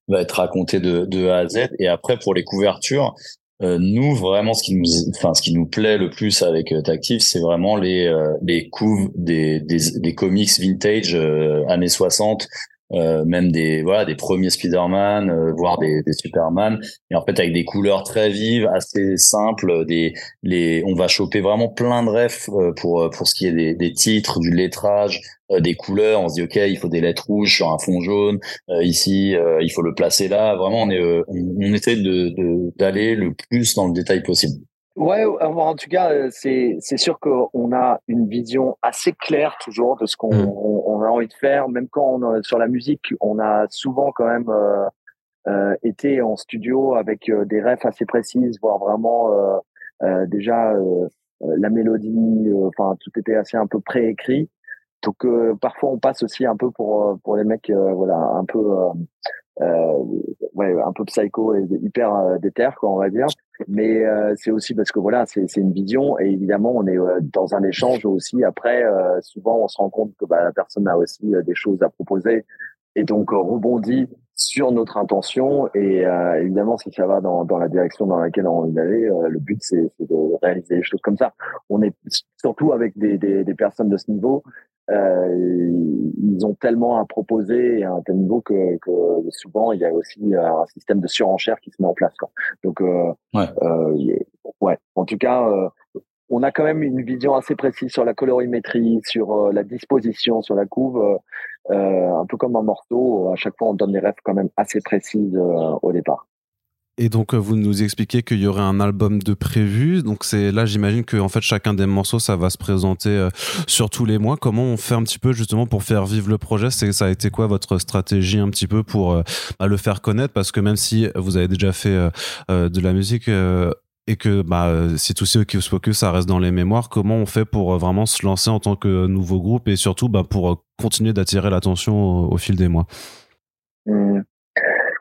Speaker 3: va être raconté de, de A à Z. Et après, pour les couvertures, euh, nous vraiment ce qui nous enfin ce qui nous plaît le plus avec euh, Tactive c'est vraiment les euh, les couves des, des, des comics vintage euh, années 60 euh, même des voilà des premiers Spider-Man, euh, voire des, des Superman, et en fait avec des couleurs très vives, assez simples, des les on va choper vraiment plein de refs euh, pour pour ce qui est des, des titres, du lettrage, des couleurs. On se dit ok, il faut des lettres rouges sur un fond jaune. ici, il faut le placer là. Vraiment, on est on, on essaie de d'aller le plus dans le détail possible.
Speaker 2: Ouais, en tout cas, euh, c'est c'est sûr qu'on a une vision assez claire toujours de ce qu'on mm. on, a envie de faire. Même quand on, sur la musique, on a souvent quand même euh, euh été en studio avec euh, des refs assez précises, voire vraiment euh, déjà la mélodie. Enfin, tout était assez un peu préécrit. Donc parfois on passe aussi un peu pour pour les mecs, voilà, un peu euh, ouais, un peu psycho et hyper euh, déter, quoi, on va dire. Mais euh, c'est aussi parce que voilà, c'est une vision et évidemment, on est euh, dans un échange aussi. Après, euh, souvent, on se rend compte que bah, la personne a aussi des choses à proposer et donc rebondit sur notre intention. Et évidemment, si ça va dans, dans la direction dans laquelle on est allé, le but c'est de réaliser des choses comme ça. On est surtout avec des, des, des personnes de ce niveau euh, ils ont tellement à proposer à un tel niveau que, que, souvent il y a aussi un système de surenchère qui se met en place. Quoi. Donc, euh, ouais. Euh, ouais. En tout cas, euh, on a quand même une vision assez précise sur la colorimétrie, sur euh, la disposition, sur la couve. un peu comme un morceau, à chaque fois on donne des rêves quand même assez précises au départ.
Speaker 1: Et donc, euh, vous nous expliquez qu'il y aurait un album de prévu. Donc, c'est là, j'imagine que en fait, chacun des morceaux, ça va se présenter euh, sur tous les mois. Comment on fait un petit peu justement pour faire vivre le projet? C'est ça a été quoi votre stratégie un petit peu pour euh, bah, le faire connaître? Parce que même si vous avez déjà fait de la musique et que bah, c'est tout ce qui que ça reste dans les mémoires, comment on fait pour vraiment se lancer en tant que nouveau groupe et surtout bah, pour continuer d'attirer l'attention au, fil des mois?
Speaker 2: Mmh.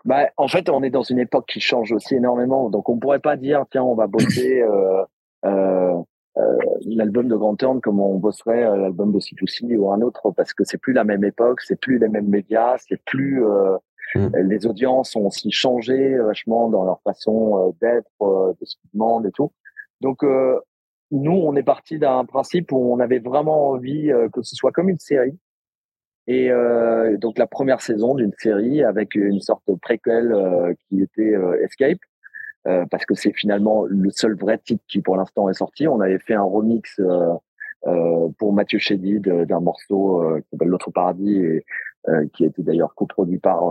Speaker 2: Bah, en fait, on est dans une époque qui change aussi énormément. Donc, on pourrait pas dire, tiens, on va bosser euh, euh, euh, l'album de Grand Turn comme on bosserait euh, l'album de C2C ou un autre, parce que c'est plus la même époque, c'est plus les mêmes médias, c'est plus euh, mm. les audiences ont aussi changé vachement dans leur façon d'être, de ce qu'ils demandent et tout. Donc, nous, on est parti d'un principe où on avait vraiment envie que ce soit comme une série et euh, donc la première saison d'une série avec une sorte de préquel euh, qui était euh, Escape, euh, parce que c'est finalement le seul vrai titre qui pour l'instant est sorti. On avait fait un remix pour Mathieu Chédid d'un morceau qui s'appelle L'autre paradis et qui a été d'ailleurs coproduit par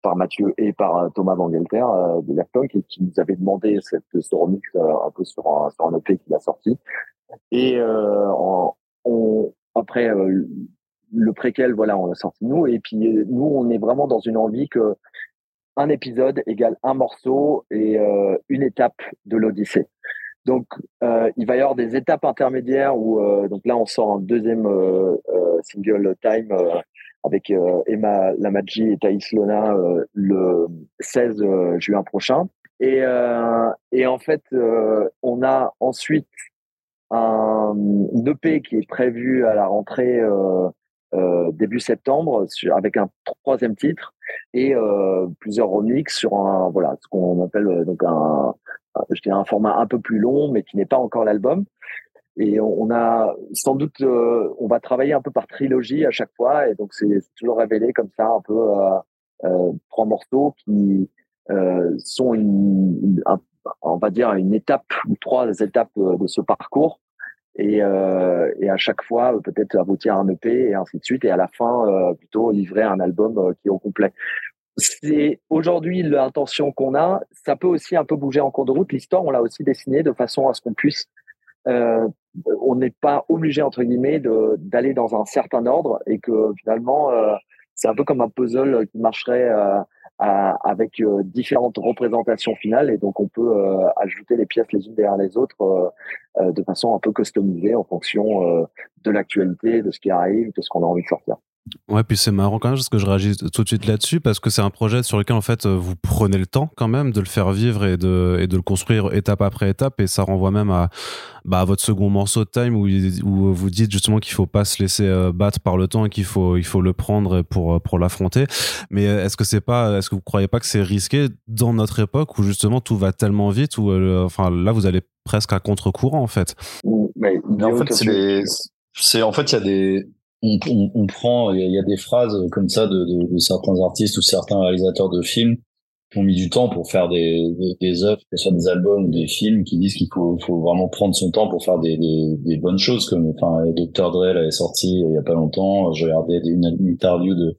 Speaker 2: par Mathieu et par Thomas Vangelter de Lertonk et qui nous avait demandé cette, ce remix un peu sur un, sur un EP qu'il a sorti. Et en, on, après le préquel, voilà, on l'a sorti nous. Et puis nous, on est vraiment dans une envie que un épisode égale un morceau et euh, une étape de l'Odyssée. Donc, euh, il va y avoir des étapes intermédiaires où, euh, donc là, on sort un deuxième single time avec Emma Lamadji et Thaïs Lona le 16 juin prochain. Et, et en fait, on a ensuite un EP qui est prévu à la rentrée début septembre sur, avec un troisième titre et euh, plusieurs remixes sur un voilà ce qu'on appelle euh, donc un, je dirais un format un peu plus long mais qui n'est pas encore l'album. Et on, a sans doute on va travailler un peu par trilogie à chaque fois et donc c'est toujours révélé comme ça un peu trois morceaux qui sont une, on va dire une étape ou trois étapes de ce parcours et, euh, et à chaque fois peut-être aboutir à un EP et ainsi de suite et à la fin euh, plutôt livrer un album euh, qui est au complet. C'est aujourd'hui l'intention qu'on a. Ça peut aussi un peu bouger en cours de route. L'histoire, on l'a aussi dessinée de façon à ce qu'on puisse. Euh, on n'est pas obligé entre guillemets de d'aller dans un certain ordre et que finalement euh, c'est un peu comme un puzzle qui marcherait avec euh, différentes représentations finales et donc on peut euh, ajouter les pièces les unes derrière les autres euh, de façon un peu customisée en fonction de l'actualité, de ce qui arrive, de ce qu'on a envie de sortir.
Speaker 1: Ouais, puis c'est marrant quand même parce que je réagis tout de suite là-dessus parce que c'est un projet sur lequel en fait vous prenez le temps quand même de le faire vivre et de, et de le construire étape après étape et ça renvoie même à, bah, à votre second morceau de Time où, où vous dites justement qu'il faut pas se laisser euh, battre par le temps et qu'il faut, il faut le prendre pour, pour l'affronter. Mais euh, est-ce que c'est pas, est-ce que vous croyez pas que c'est risqué dans notre époque où justement tout va tellement vite où euh, enfin là vous allez presque à contre-courant en fait?
Speaker 3: Mais, en fait c'est, c'est en fait il y a des on, on, on prend, il y, a des phrases comme ça de, de, de, certains artistes ou certains réalisateurs de films qui ont mis du temps pour faire des, des, des œuvres, que ce soit des albums ou des films, qui disent qu'il faut, faut vraiment prendre son temps pour faire des, des, des bonnes choses. Comme, enfin, Dr. Dre l'avait sorti il y a pas longtemps. Je regardais une, interview de,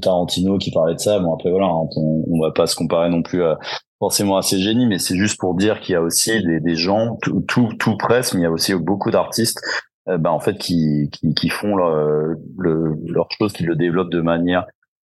Speaker 3: Tarantino qui parlait de ça. Bon, après, voilà, hein, on, on va pas se comparer non plus à, forcément à ces génies, mais c'est juste pour dire qu'il y a aussi des, des gens, tout, tout, tout presse, mais il y a aussi beaucoup d'artistes euh, bah, en fait qui, qui, qui font leur, le, leur chose, qui le développent de manière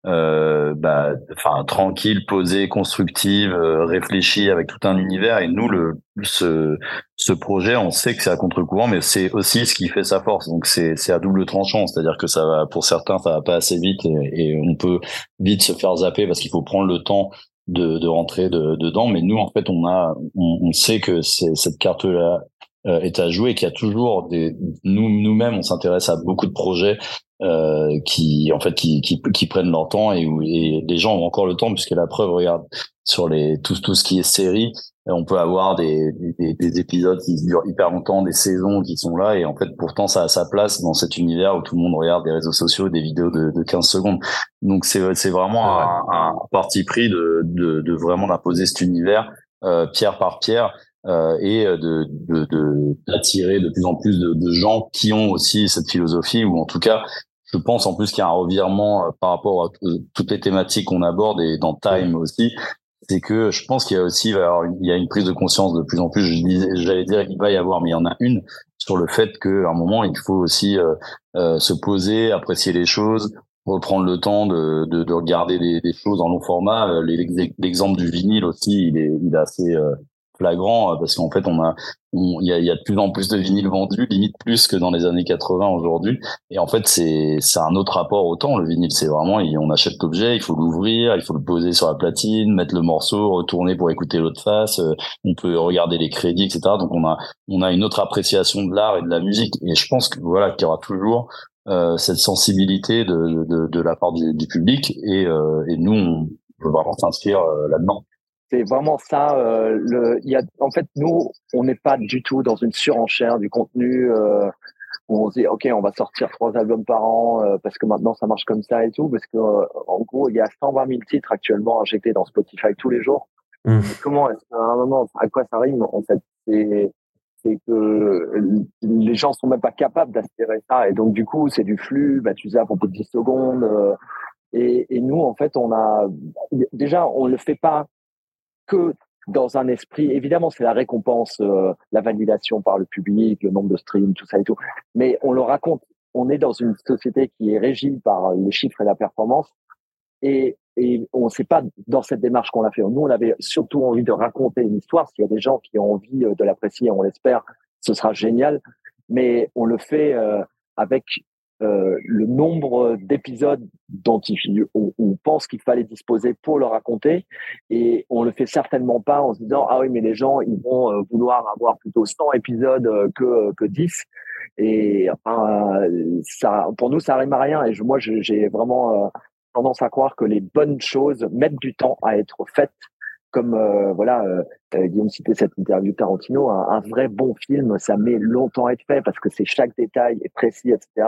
Speaker 3: euh, bah, enfin tranquille, posée, constructive, euh, réfléchie avec tout un univers. Et nous, le ce ce projet, on sait que c'est à contre-courant, mais c'est aussi ce qui fait sa force. Donc c'est c'est à double tranchant, c'est-à-dire que ça va pour certains, ça va pas assez vite et, on peut vite se faire zapper parce qu'il faut prendre le temps de, de rentrer de, dedans. Mais nous, en fait, on a on, sait que c'est cette carte là euh, est à jouer, qu'il y a toujours des nous nous-mêmes on s'intéresse à beaucoup de projets euh, qui en fait qui, qui, qui prennent leur temps et où et les gens ont encore le temps puisque la preuve regarde sur les tout tout ce qui est série on peut avoir des, des, des, épisodes qui durent hyper longtemps des saisons qui sont là et en fait pourtant ça a sa place dans cet univers où tout le monde regarde des réseaux sociaux des vidéos de, de 15 secondes. Donc c'est c'est vraiment un, un, parti pris de, de, de vraiment d'imposer cet univers euh, pierre par pierre euh, et de d'attirer de, de, plus en plus de, de, gens qui ont aussi cette philosophie ou en tout cas je pense en plus qu'il y a un revirement euh, par rapport à toutes les thématiques qu'on aborde et dans Time aussi c'est que je pense qu'il y a aussi il, y a une prise de conscience de plus en plus. J'allais dire qu'il va y avoir mais il y en a une sur le fait qu'à un moment il faut aussi euh, euh, se poser apprécier les choses reprendre le temps de, de, de regarder des, des, choses en long format. L'exemple du vinyle aussi il est il est assez euh, flagrant euh, parce qu'en fait on a il y a, de plus en plus de vinyles vendus limite plus que dans les années 80 aujourd'hui. Et en fait c'est c'est un autre rapport au temps le vinyle. C'est vraiment on achète l'objet il faut l'ouvrir il faut le poser sur la platine mettre le morceau retourner pour écouter l'autre face euh, on peut regarder les crédits etc donc on a on a une autre appréciation de l'art et de la musique. Et je pense que voilà qu'il y aura toujours euh, cette sensibilité de, de, de, la part du, du public. Et, euh, et nous on peut vraiment s'inscrire là-dedans
Speaker 2: c'est vraiment ça. Euh, le, y a, en fait, nous, on n'est pas du tout dans une surenchère du contenu euh, où on se dit, OK, on va sortir trois albums par an euh, parce que maintenant ça marche comme ça et tout. Parce que euh, en gros, il y a 120 000 titres actuellement injectés dans Spotify tous les jours. Mmh. Comment est-ce qu'à un moment, à quoi ça rime En fait, c'est c'est que les gens sont même pas capables d'aspirer ça et donc du coup c'est du flux bah tu sais à propos de 10 secondes et, et, nous en fait on a déjà on le fait pas dans un esprit, évidemment, c'est la récompense, euh, la validation par le public, le nombre de streams, tout ça et tout. Mais on le raconte. On est dans une société qui est régie par les chiffres et la performance. Et, on ne sait pas dans cette démarche qu'on a fait. Nous, on avait surtout envie de raconter une histoire. S'il y a des gens qui ont envie euh, de l'apprécier, on l'espère, ce sera génial. Mais on le fait euh, avec euh, le nombre d'épisodes dont on, pense qu'il fallait disposer pour le raconter. Et on le fait certainement pas en se disant ah oui mais les gens ils vont euh, vouloir avoir plutôt 100 épisodes euh, que que 10 et enfin ça pour nous ça rime à rien. Et moi j'ai vraiment tendance à croire que les bonnes choses mettent du temps à être faites. Comme voilà euh, Guillaume citait cette interview Tarantino un, un, vrai bon film ça met longtemps à être fait parce que c'est chaque détail est précis etc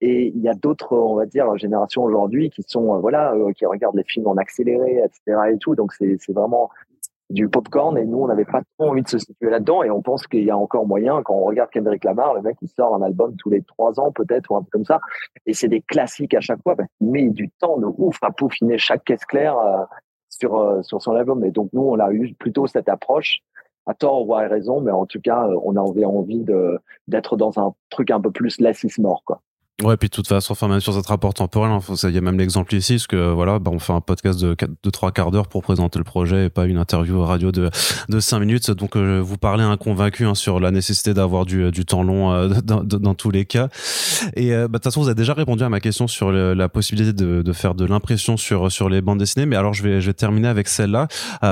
Speaker 2: Et il y a d'autres, on va dire, générations aujourd'hui qui sont, voilà, qui regardent les films en accéléré, etc. et tout. Donc c'est vraiment du popcorn et nous on n'avait pas trop envie de se situer là-dedans et on pense qu'il y a encore moyen quand on regarde Kendrick Lamar le mec il sort un album tous les trois ans peut-être ou un peu comme ça et c'est des classiques à chaque fois parce qu'il met du temps de ouf à peaufiner chaque caisse claire euh, sur euh, sur son album et donc nous on a eu plutôt cette approche à tort ou à raison mais en tout cas euh, on avait envie d'être dans un truc un peu plus lassis mort quoi
Speaker 1: Ouais, puis de toute façon, enfin, même sur cette rapport temporel, hein, il y a même l'exemple ici, parce que voilà, bah, on fait un podcast de, de 3 quarts d'heure pour présenter le projet et pas une interview radio de, de 5 minutes. Donc, euh, vous parlez un convaincu hein, sur la nécessité d'avoir du, du temps long euh, dans, dans, tous les cas. Et euh, bah, de toute façon, vous avez déjà répondu à ma question sur la possibilité de, de faire de l'impression sur, sur les bandes dessinées. Mais alors, je vais, je vais terminer avec celle-là,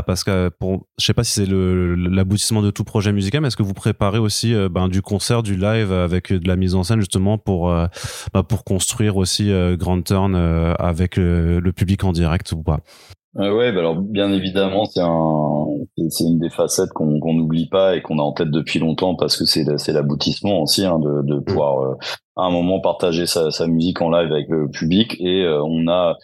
Speaker 1: parce que pour, je sais pas si c'est l'aboutissement de tout projet musical, mais est-ce que vous préparez aussi ben, du concert, du live avec de la mise en scène justement pour bah, pour construire aussi euh, Grand Turn euh, avec le, public en direct ou pas.
Speaker 3: Euh, ouais, bah alors bien évidemment, c'est un, c'est une des facettes qu'on n'oublie pas et qu'on a en tête depuis longtemps parce que c'est c'est l'aboutissement aussi hein, de, pouvoir à un moment partager sa, musique en live avec le public et on a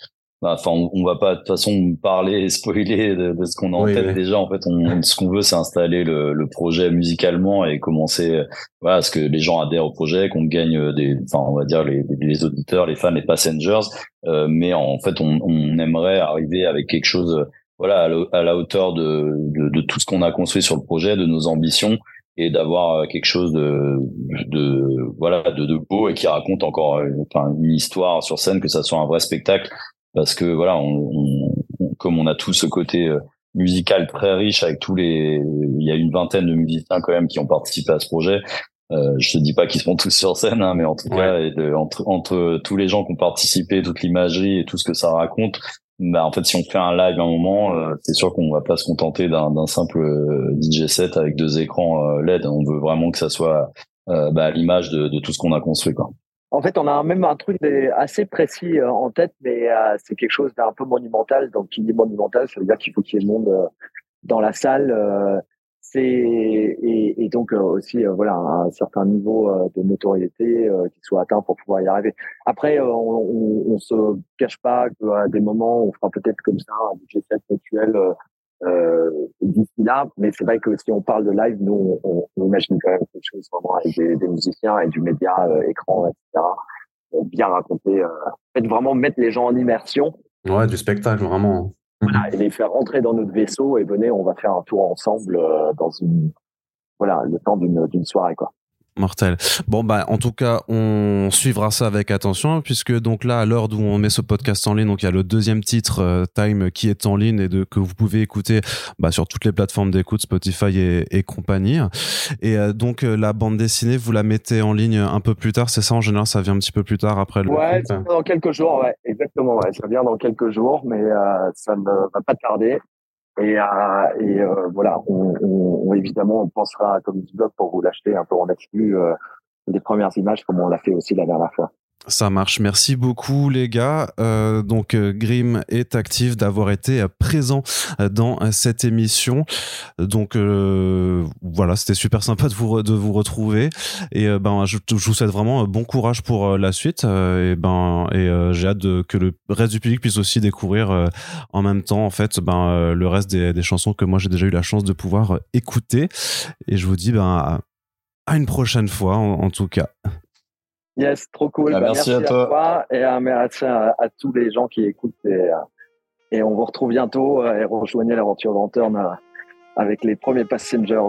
Speaker 3: enfin, on, va pas de toute façon parler et spoiler de, ce qu'on a en tête déjà. En fait, on, ce qu'on veut, c'est installer le, le, projet musicalement et commencer, voilà, à ce que les gens adhèrent au projet, qu'on gagne des, enfin, on va dire les, les auditeurs, les fans, les passengers. Euh, mais en fait, on, on, aimerait arriver avec quelque chose, voilà, à, la hauteur de, de, de tout ce qu'on a construit sur le projet, de nos ambitions et d'avoir quelque chose de, de voilà de, de, beau et qui raconte encore euh, enfin, une histoire sur scène que ça soit un vrai spectacle parce que voilà, on, comme on a tout ce côté euh, musical très riche avec tous les, il y a une vingtaine de musiciens quand même qui ont participé à ce projet. Euh, je te dis pas qu'ils seront tous sur scène, hein, mais en tout cas, et de, entre, entre tous les gens qui ont participé, toute l'imagerie et tout ce que ça raconte, bah en fait, si on fait un live à un moment, euh, c'est sûr qu'on va pas se contenter d'un simple euh, DJ set avec deux écrans LED. On veut vraiment que ça soit bah, l'image de, de tout ce qu'on a construit, quoi.
Speaker 2: En fait, on a même un truc assez précis euh, en tête, mais euh, c'est quelque chose d'un peu monumental. Donc, qui dit monumental, ça veut dire qu'il faut qu'il y ait le monde euh, dans la salle. c'est et, donc aussi voilà un certain niveau de notoriété qui soit atteint pour pouvoir y arriver. Après, on, se cache pas qu'à des moments, on fera peut-être comme ça un budget actuel euh, d'ici là. Mais c'est vrai que si on parle de live, nous, on, on imagine quand même quelque chose vraiment avec des, des musiciens et du média, euh, écran, etc. bien raconter, euh, fait, vraiment mettre les gens en immersion.
Speaker 1: Ouais, du spectacle, vraiment.
Speaker 2: Voilà, et les faire rentrer dans notre vaisseau et venez, on va faire un tour ensemble euh, dans une, voilà, le temps d'une d'une soirée, quoi.
Speaker 1: Mortel. Bon bah en tout cas on suivra ça avec attention puisque donc là à l'heure d'où on met ce podcast en ligne donc il y a le deuxième titre euh, Time qui est en ligne et de que vous pouvez écouter bah, sur toutes les plateformes d'écoute Spotify et, compagnie et euh, donc euh, la bande dessinée vous la mettez en ligne un peu plus tard c'est ça en général ça vient un petit peu plus tard après le
Speaker 2: ouais dans quelques jours ouais exactement ouais ça vient dans quelques jours mais ça ne va pas tarder et, euh, et euh, voilà, on, on, évidemment, on pensera comme blog pour vous l'acheter un peu en exclu euh, les premières images comme on l'a fait aussi la dernière fois.
Speaker 1: Ça marche. Merci beaucoup les gars. Euh, donc euh, Grim est actif d'avoir été présent dans cette émission. Donc euh, voilà, c'était super sympa de vous retrouver et ben je, vous souhaite vraiment bon courage pour la suite et ben et j'ai hâte que le reste du public puisse aussi découvrir en même temps en fait ben le reste des, des chansons que moi j'ai déjà eu la chance de pouvoir écouter et je vous dis ben à une prochaine fois en tout cas.
Speaker 2: Yes, trop cool.
Speaker 3: Ah, bah, merci, à, toi.
Speaker 2: et à, à, à, tous les gens qui écoutent. Et, euh, et on vous retrouve bientôt euh, et rejoignez l'aventure Lanterne euh, avec les premiers passengers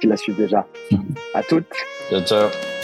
Speaker 2: qui la suivent déjà. à toutes.
Speaker 3: Ciao, ciao.